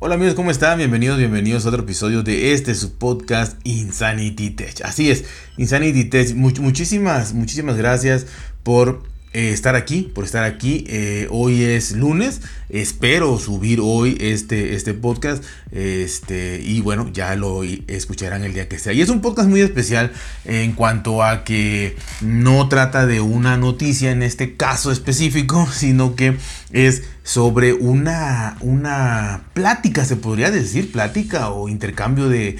Hola amigos, ¿cómo están? Bienvenidos, bienvenidos a otro episodio de este su podcast Insanity Tech. Así es, Insanity Tech. muchísimas, muchísimas gracias por eh, estar aquí, por estar aquí. Eh, hoy es lunes, espero subir hoy este, este podcast. Este, y bueno, ya lo escucharán el día que sea. Y es un podcast muy especial en cuanto a que no trata de una noticia en este caso específico, sino que es sobre una, una plática, se podría decir, plática o intercambio de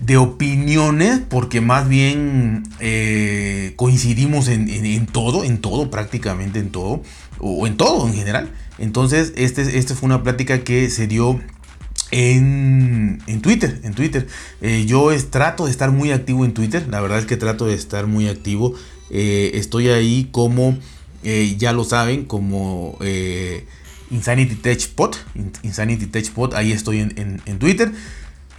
de opiniones, porque más bien eh, coincidimos en, todo, en todo, prácticamente en todo, o en todo en general. Entonces, este, este fue una plática que se dio en, en Twitter. En Twitter. Eh, yo trato de estar muy activo en Twitter. La verdad es que trato de estar muy activo. Eh, estoy ahí como, ya lo saben, como Insanity Tech. Insanity. Ahí estoy en, en Twitter.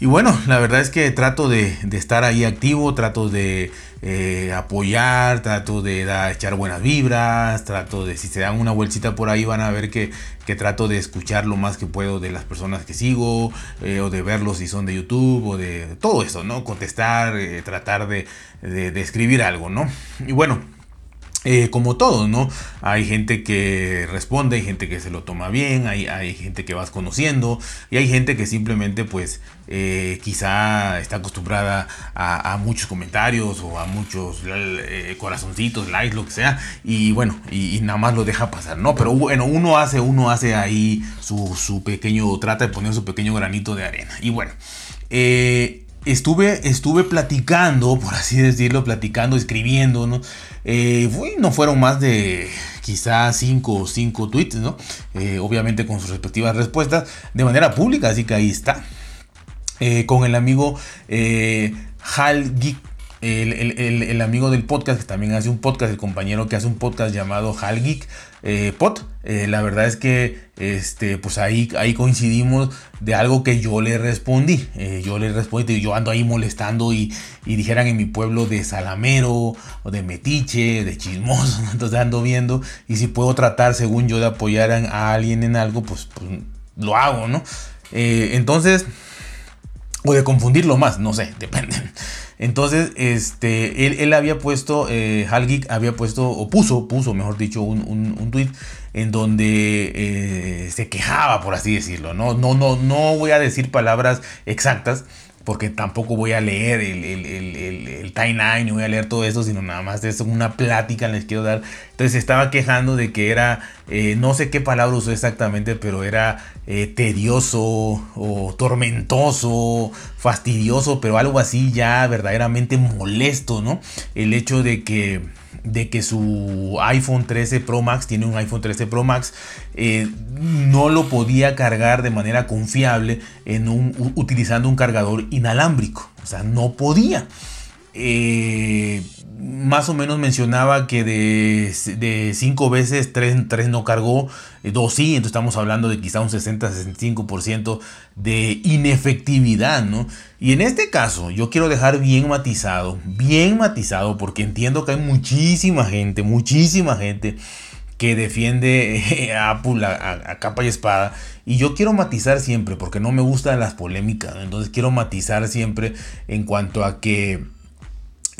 Y bueno, la verdad es que trato de, estar ahí activo, trato de eh, apoyar, trato de echar buenas vibras, trato de, si se dan una vueltita por ahí van a ver que, trato de escuchar lo más que puedo de las personas que sigo, eh, o de verlos si son de YouTube, o de todo eso, ¿no? Contestar, eh, tratar de, de escribir algo, ¿no? Y bueno, eh, como todo, ¿no? Hay gente que responde, hay gente que se lo toma bien, hay, hay gente que vas conociendo y hay gente que simplemente pues eh, quizá está acostumbrada a, muchos comentarios o a muchos eh, corazoncitos, likes, lo que sea y bueno, y, nada más lo deja pasar, ¿no? Pero bueno, uno hace, uno hace ahí su, su pequeño, trata de poner su pequeño granito de arena y bueno. Eh, estuve, estuve platicando, por así decirlo, platicando, escribiendo, ¿no? Eh, no fueron más de quizás 5 o 5 tweets, ¿no? Eh, obviamente con sus respectivas respuestas de manera pública, así que ahí está. Eh, con el amigo Hal Geek el, amigo del podcast, que también hace un podcast, el compañero que hace un podcast llamado Hal Geek eh, Pot. Eh, la verdad es que este, pues ahí, ahí coincidimos de algo que yo le respondí. Eh, yo le respondí, yo ando ahí molestando y, dijeran en mi pueblo de salamero, o de metiche, de chismoso. Entonces ando viendo y si puedo tratar, según yo, de apoyar a alguien en algo, pues, pues lo hago, ¿no? entonces, o de confundirlo más, no sé, depende. Entonces, este, él, había puesto, eh, Halgeek había puesto, o puso, puso, mejor dicho, un, un, tweet en donde eh, se quejaba, por así decirlo. ¿no? No, no, no voy a decir palabras exactas, porque tampoco voy a leer el, el, el, el, timeline, voy a leer todo eso, sino nada más es una plática les quiero dar. Entonces estaba quejando de que era, eh, no sé qué palabra usó exactamente, pero era eh, tedioso o tormentoso, fastidioso, pero algo así ya verdaderamente molesto, ¿no? El hecho de que de que su iPhone 13 Pro Max, tiene un iPhone 13 Pro Max, eh, no lo podía cargar de manera confiable en un, utilizando un cargador inalámbrico. O sea, no podía. Eh, más o menos mencionaba que de 5 veces 3, no cargó, 2 sí, entonces estamos hablando de quizá un 60-65% de inefectividad, ¿no? Y en este caso yo quiero dejar bien matizado, bien matizado, porque entiendo que hay muchísima gente, muchísima gente que defiende a Apple a, capa y espada. Y yo quiero matizar siempre, porque no me gustan las polémicas, entonces quiero matizar siempre en cuanto a que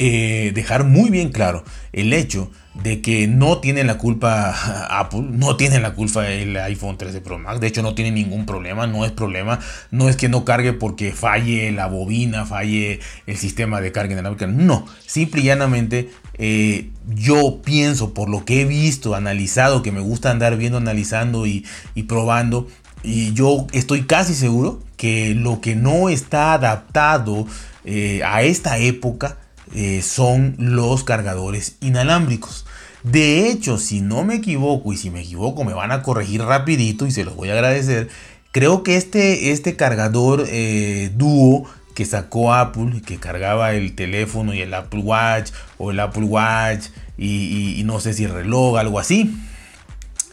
eh, dejar muy bien claro el hecho de que no tiene la culpa Apple, no tiene la culpa el iPhone 13 Pro Max, de hecho no tiene ningún problema, no es problema, no es que no cargue porque falle la bobina, falle el sistema de carga inalámbrica, no, simple y llanamente eh, yo pienso por lo que he visto, analizado, que me gusta andar viendo, analizando y, probando, y yo estoy casi seguro que lo que no está adaptado eh, a esta época eh, son los cargadores inalámbricos. De hecho, si no me equivoco, y si me equivoco me van a corregir rapidito y se los voy a agradecer, creo que este, este cargador eh, dúo que sacó Apple, que cargaba el teléfono y el Apple Watch, o el Apple Watch, y, no sé si el reloj, algo así.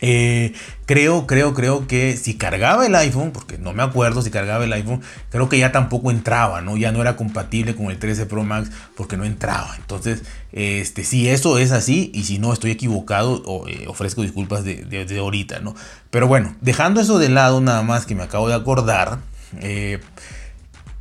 Eh, creo, creo, creo que si cargaba el iPhone, porque no me acuerdo si cargaba el iPhone, creo que ya tampoco entraba, ¿no? Ya no era compatible con el 13 Pro Max porque no entraba. Entonces, este, si eso es así y si no estoy equivocado, eh, ofrezco disculpas de, ahorita, ¿no? Pero bueno, dejando eso de lado nada más que me acabo de acordar. Eh,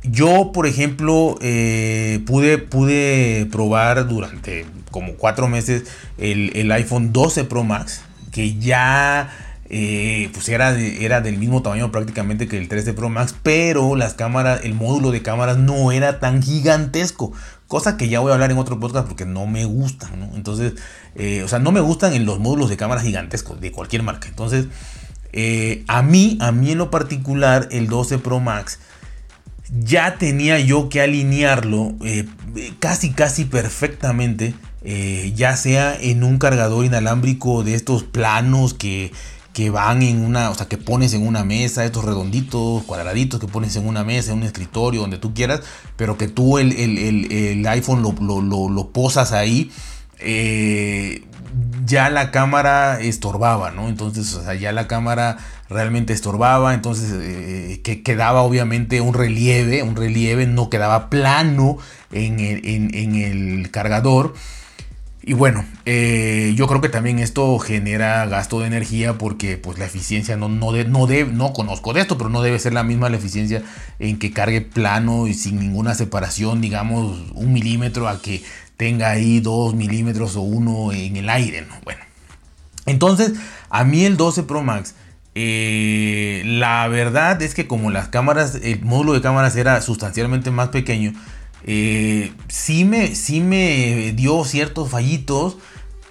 yo, por ejemplo, pude, pude probar durante como cuatro meses el, el iPhone 12 Pro Max que ya eh, pues era, era del mismo tamaño prácticamente que el 13 Pro Max, pero las cámaras, el módulo de cámaras no era tan gigantesco. Cosa que ya voy a hablar en otro podcast porque no me gustan. Entonces, eh, o sea, no me gustan en los módulos de cámaras gigantescos de cualquier marca. Entonces, eh, a mí, a mí en lo particular, el 12 Pro Max, ya tenía yo que alinearlo casi, casi perfectamente eh, ya sea en un cargador inalámbrico de estos planos que, van en una, o sea, que pones en una mesa, estos redonditos, cuadraditos que pones en una mesa, en un escritorio, donde tú quieras, pero que tú el, iPhone lo, posas ahí. Eh, ya la cámara estorbaba, ¿no? Entonces, o sea, ya la cámara realmente estorbaba, entonces eh, que quedaba obviamente un relieve, un relieve, no quedaba plano en en el cargador. Y bueno, eh, yo creo que también esto genera gasto de energía porque pues la eficiencia no, no, de, no, no conozco de esto, pero no debe ser la misma la eficiencia en que cargue plano y sin ninguna separación, digamos un milímetro a que tenga ahí dos milímetros o uno en el aire, ¿no? Bueno, entonces a mí el 12 Pro Max, eh, la verdad es que como las cámaras, el módulo de cámaras era sustancialmente más pequeño, eh, sí, me, sí me dio ciertos fallitos,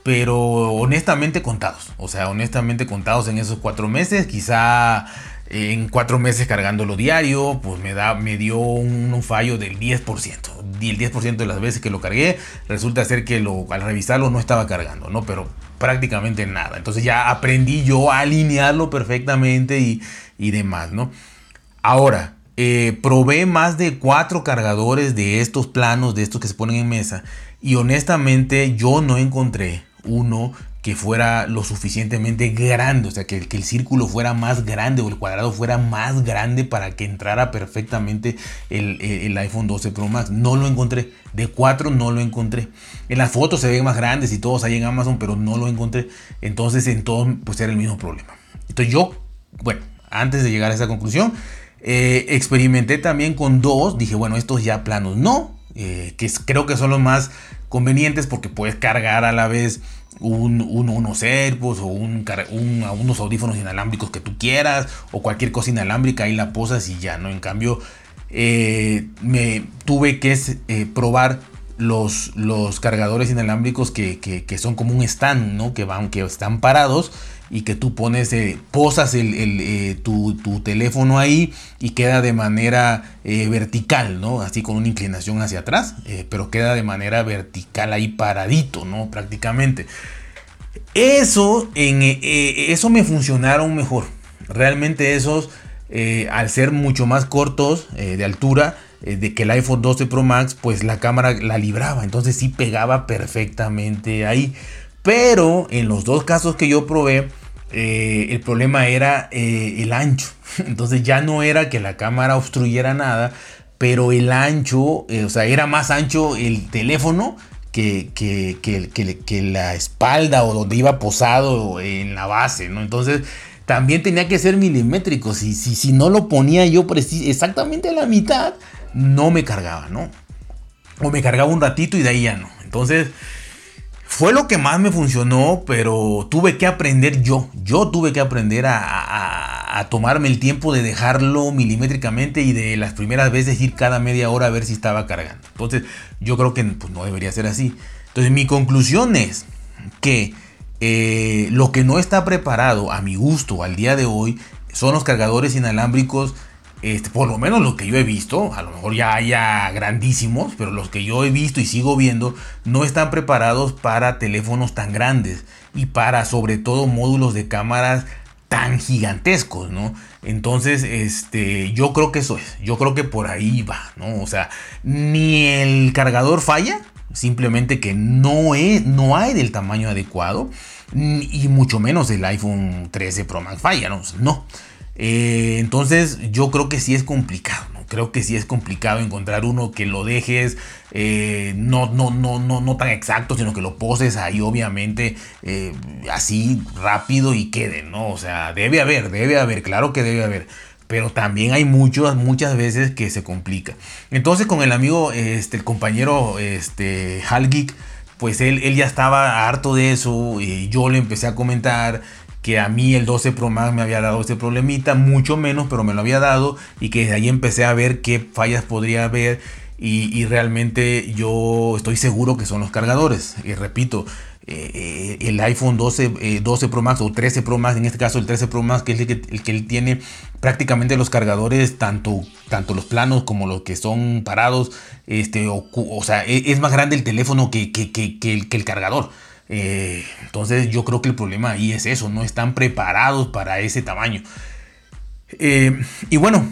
pero honestamente contados. O sea, honestamente contados en esos cuatro meses. Quizá en cuatro meses cargándolo diario, pues me, da, me dio un, fallo del 10%. Y el 10% de las veces que lo cargué, resulta ser que lo, al revisarlo no estaba cargando, ¿no? Pero prácticamente nada. Entonces ya aprendí yo a alinearlo perfectamente y, y demás, ¿no? Ahora, eh, probé más de cuatro cargadores de estos planos, de estos que se ponen en mesa. Y honestamente yo no encontré uno que fuera lo suficientemente grande, o sea, que, el círculo fuera más grande o el cuadrado fuera más grande para que entrara perfectamente el, iPhone 12 Pro Max. No lo encontré. De cuatro no lo encontré. En las fotos se ven más grandes y todos ahí en Amazon, pero no lo encontré. Entonces, en todo, pues era el mismo problema. Entonces yo, bueno, antes de llegar a esa conclusión, eh, experimenté también con dos, dije, bueno, estos ya planos no, eh, que creo que son los más convenientes porque puedes cargar a la vez un, unos AirPods o un, unos audífonos inalámbricos que tú quieras o cualquier cosa inalámbrica y la posas y ya, ¿no? En cambio, eh, me tuve que probar los, los cargadores inalámbricos que, que, son como un stand, ¿no? Que van, que están parados y que tú pones, eh, posas el, eh, tu, teléfono ahí y queda de manera eh, vertical, ¿no? Así con una inclinación hacia atrás, pero queda de manera vertical ahí paradito, ¿no? Prácticamente. Eso, en, eso me funcionaron mejor. Realmente esos, al ser mucho más cortos de altura, de que el iPhone 12 Pro Max, pues la cámara la libraba. Entonces sí pegaba perfectamente ahí. Pero en los dos casos que yo probé, eh, el problema era eh, el ancho. Entonces ya no era que la cámara obstruyera nada, pero el ancho, eh, o sea, era más ancho el teléfono que, que, que, la espalda o donde iba posado en la base, ¿no? Entonces también tenía que ser milimétrico. Si, si, si no lo ponía yo exactamente a la mitad, no me cargaba, ¿no? O me cargaba un ratito y de ahí ya no. Entonces, fue lo que más me funcionó, pero tuve que aprender yo. Yo tuve que aprender a, tomarme el tiempo de dejarlo milimétricamente y de las primeras veces ir cada media hora a ver si estaba cargando. Entonces, yo creo que pues, no debería ser así. Entonces, mi conclusión es que eh, lo que no está preparado a mi gusto al día de hoy son los cargadores inalámbricos este, por lo menos lo que yo he visto, a lo mejor ya haya grandísimos, pero los que yo he visto y sigo viendo no están preparados para teléfonos tan grandes y para sobre todo módulos de cámaras tan gigantescos, ¿no? Entonces, este, yo creo que eso es, yo creo que por ahí va, ¿no? O sea, ni el cargador falla, simplemente que no, es, no hay del tamaño adecuado y mucho menos el iPhone 13 Pro Max falla, no. Eh, entonces yo creo que sí es complicado, ¿no? creo que sí es complicado encontrar uno que lo dejes eh, no, no, no, no, no tan exacto, sino que lo poses ahí obviamente eh, así rápido y quede, ¿no? O sea, debe haber, debe haber, claro que debe haber. Pero también hay muchas, muchas veces que se complica. Entonces con el amigo, este, el compañero este, Hal Geek, pues él, él ya estaba harto de eso y yo le empecé a comentar que a mí el 12 Pro Max me había dado este problemita, mucho menos, pero me lo había dado y que desde ahí empecé a ver qué fallas podría haber y, realmente yo estoy seguro que son los cargadores. Y repito, eh, eh, el iPhone 12, 12 eh, Pro Max o 13 Pro Max, en este caso el 13 Pro Max, que es el que, el que él tiene prácticamente los cargadores, tanto, tanto los planos como los que son parados, este, o, sea, e, es, más grande el teléfono que, que, que el cargador. Eh, entonces yo creo que el problema ahí es eso, no están preparados para ese tamaño. Eh, y bueno,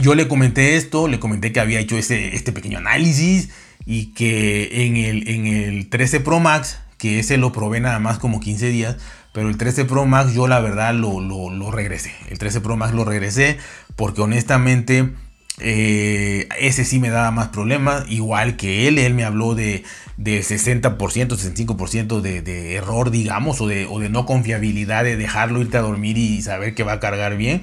yo le comenté esto, le comenté que había hecho ese, este pequeño análisis y que en el, en el 13 Pro Max, que ese lo probé nada más como 15 días, pero el 13 Pro Max yo la verdad lo, lo regresé. El 13 Pro Max lo regresé porque honestamente eh, ese sí me daba más problemas, igual que él, él me habló de, de 60%, 65% de, de, error, digamos, o de, o de no confiabilidad de dejarlo irte a dormir y saber que va a cargar bien.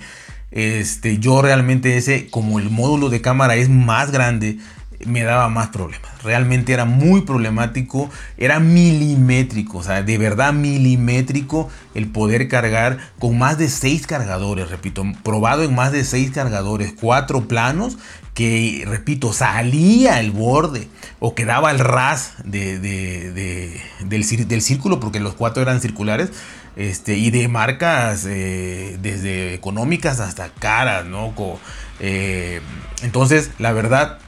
Este, yo realmente ese, como el módulo de cámara es más grande, me daba más problemas. Realmente era muy problemático, era milimétrico, o sea, de verdad milimétrico el poder cargar con más de 6 cargadores, repito, probado en más de 6 cargadores, 4 planos, que, repito, salía el borde o quedaba el ras de, del, círculo, porque los 4 eran circulares, este, y de marcas eh, desde económicas hasta caras, ¿no? Eh, entonces, la verdad,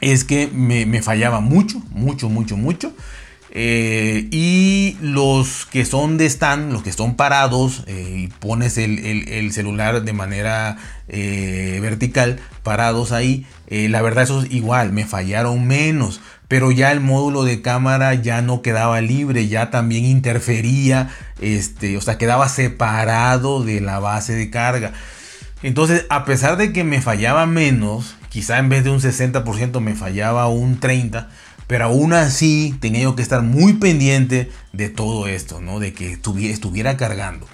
es que me, fallaba mucho, mucho, mucho, mucho. Eh, y los que son de stand, los que son parados eh, y pones el, celular de manera eh, vertical, parados ahí, la verdad eso es igual, me fallaron menos. Pero ya el módulo de cámara ya no quedaba libre, ya también interfería, este, o sea, quedaba separado de la base de carga. Entonces, a pesar de que me fallaba menos, quizá en vez de un 60% me fallaba un 30%, pero aún así tenía yo que estar muy pendiente de todo esto, ¿no? De que estuviera cargando.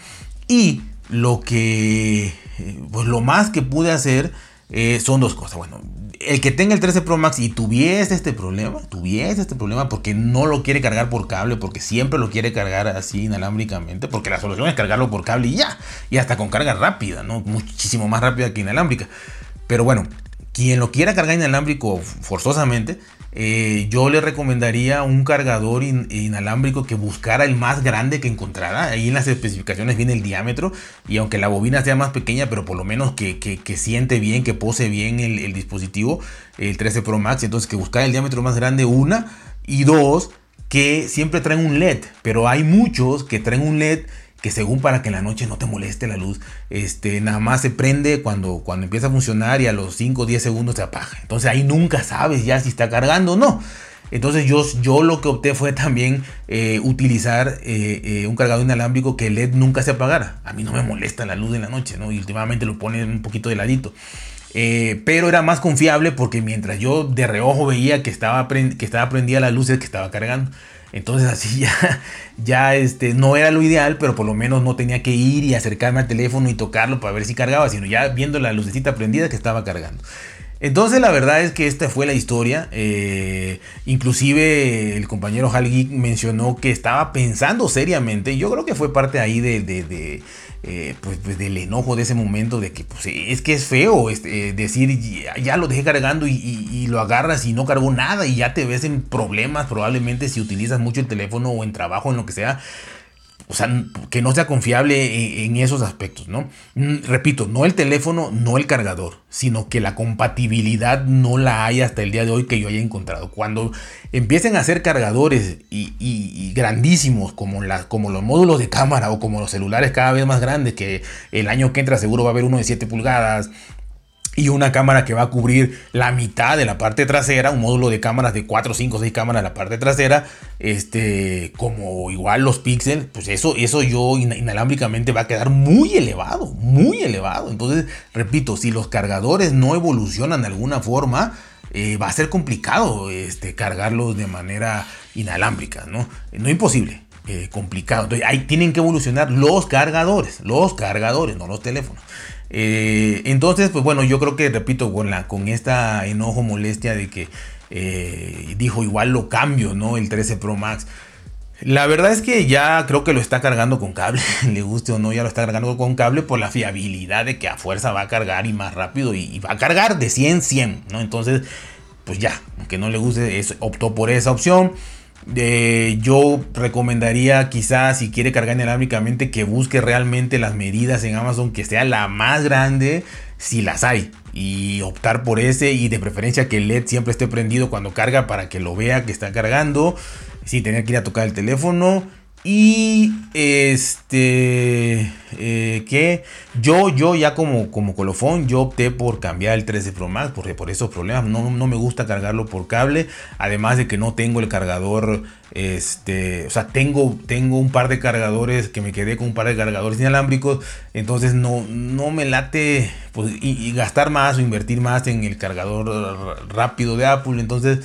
Y lo que, eh, pues lo más que pude hacer eh, son dos cosas. Bueno, el que tenga el 13 Pro Max y tuviese este problema, tuviese este problema porque no lo quiere cargar por cable, porque siempre lo quiere cargar así inalámbricamente, porque la solución es cargarlo por cable y ya, y hasta con carga rápida, ¿no? Muchísimo más rápida que inalámbrica. Pero bueno, quien lo quiera cargar inalámbrico forzosamente, eh, yo le recomendaría un cargador inalámbrico que buscara el más grande que encontrara. Ahí en las especificaciones viene el diámetro y aunque la bobina sea más pequeña, pero por lo menos que, siente bien, que pose bien el, dispositivo, el 13 Pro Max. Entonces que buscara el diámetro más grande, una. Y dos, que siempre traen un LED, pero hay muchos que traen un LED que según para que en la noche no te moleste la luz, este, nada más se prende cuando, cuando empieza a funcionar y a los 5 o 10 segundos se apaga. Entonces ahí nunca sabes ya si está cargando o no. Entonces yo, yo lo que opté fue también eh, utilizar eh, eh, un cargador inalámbrico que el LED nunca se apagara. A mí no me molesta la luz en la noche, ¿no? Y últimamente lo pone un poquito de ladito. pero era más confiable porque mientras yo de reojo veía que estaba, que estaba prendida la luz, que estaba cargando. Entonces así ya, ya este, no era lo ideal, pero por lo menos no tenía que ir y acercarme al teléfono y tocarlo para ver si cargaba, sino ya viendo la lucecita prendida que estaba cargando. Entonces la verdad es que esta fue la historia. Eh, inclusive el compañero Hal mencionó que estaba pensando seriamente. Yo creo que fue parte ahí de, eh, pues, pues, del enojo de ese momento de que pues, es que es feo este, decir ya, lo dejé cargando y, lo agarras y no cargó nada y ya te ves en problemas probablemente si utilizas mucho el teléfono o en trabajo en lo que sea o sea, que no sea confiable en, esos aspectos, ¿no? Repito, no el teléfono, no el cargador, sino que la compatibilidad no la hay hasta el día de hoy que yo haya encontrado. Cuando empiecen a hacer cargadores y, grandísimos como, como los módulos de cámara o como los celulares cada vez más grandes, que el año que entra seguro va a haber uno de 7 pulgadas, y una cámara que va a cubrir la mitad de la parte trasera, un módulo de cámaras de 4, 5, 6 cámaras en la parte trasera, este, como igual los píxeles, pues eso, eso yo inalámbricamente va a quedar muy elevado, muy elevado. Entonces, repito, si los cargadores no evolucionan de alguna forma, eh, va a ser complicado este, cargarlos de manera inalámbrica, ¿no? No imposible, eh, complicado. Ahí tienen que evolucionar los cargadores, los cargadores, no los teléfonos. Eh, entonces, pues bueno, yo creo que, repito, con, la, con esta enojo, molestia de que eh, dijo igual lo cambio, ¿no? El 13 Pro Max. La verdad es que ya creo que lo está cargando con cable, le guste o no, ya lo está cargando con cable por la fiabilidad de que a fuerza va a cargar y más rápido y, va a cargar de 100 100, ¿no? Entonces, pues ya, aunque no le guste, optó por esa opción. Yo recomendaría quizás si quiere cargar inalámbricamente que busque realmente las medidas en Amazon que sea la más grande si las hay y optar por ese y de preferencia que el LED siempre esté prendido cuando carga para que lo vea que está cargando sin tener que ir a tocar el teléfono y este eh, que yo, yo ya como, como colofón, yo opté por cambiar el 13 Pro Max porque por esos problemas no, no, me gusta cargarlo por cable. Además de que no tengo el cargador, este, o sea, tengo, tengo un par de cargadores que me quedé con un par de cargadores inalámbricos. Entonces no, no me late pues, y gastar más o invertir más en el cargador rápido de Apple. Entonces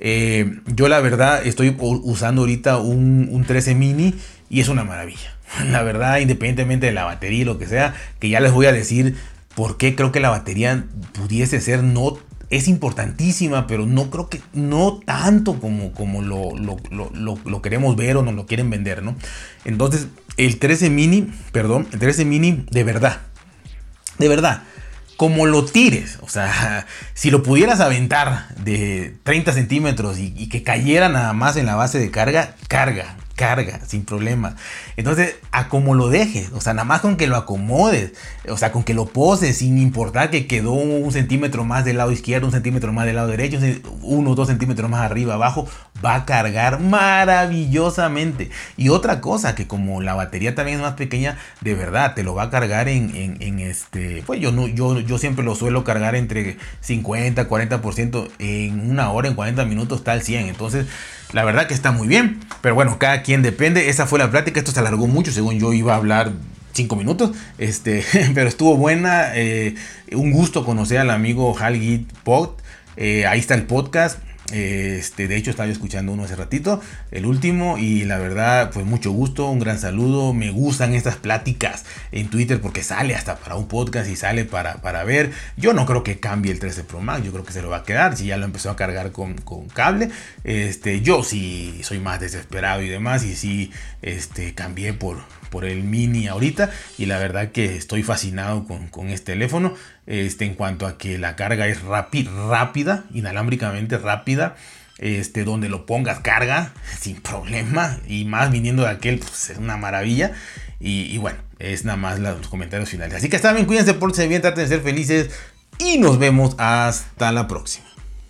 eh, yo la verdad estoy usando ahorita un, 13 mini y es una maravilla. La verdad, independientemente de la batería y lo que sea, que ya les voy a decir por qué creo que la batería pudiese ser no es importantísima, pero no creo que no tanto como, como lo, lo, queremos ver o nos lo quieren vender, ¿no? Entonces, el 13 mini, perdón, el 13 mini de verdad, de verdad, como lo tires. O sea, si lo pudieras aventar de 30 centímetros y, que cayera nada más en la base de carga, carga carga sin problema. Entonces, a como lo dejes, o sea, nada más con que lo acomodes, o sea, con que lo poses, sin importar que quedó un centímetro más del lado izquierdo, un centímetro más del lado derecho, uno o dos centímetros más arriba, abajo, va a cargar maravillosamente. Y otra cosa, que como la batería también es más pequeña, de verdad, te lo va a cargar en, este, pues yo, no, yo, yo siempre lo suelo cargar entre 50, 40%, en una hora, en 40 minutos está al 100. Entonces, la verdad que está muy bien. Pero bueno, cada quien depende. Esa fue la plática. Esto se alargó mucho. Según yo iba a hablar 5 minutos. Este, pero estuvo buena. Eh, un gusto conocer al amigo Halgit Pot. Eh, ahí está el podcast. Este, de hecho, estaba escuchando uno hace ratito, el último, y la verdad, pues mucho gusto, un gran saludo. Me gustan estas pláticas en Twitter porque sale hasta para un podcast y sale para, para ver. Yo no creo que cambie el 13 Pro Max, yo creo que se lo va a quedar. Si ya lo empezó a cargar con, cable, este, yo sí soy más desesperado y demás, y sí este, cambié por, por el mini ahorita y la verdad que estoy fascinado con, este teléfono este, en cuanto a que la carga es rápida, inalámbricamente rápida. Este, donde lo pongas carga sin problema y más viniendo de aquel pues, es una maravilla y, bueno es nada más los comentarios finales así que está bien cuídense por bien traten de ser felices y nos vemos hasta la próxima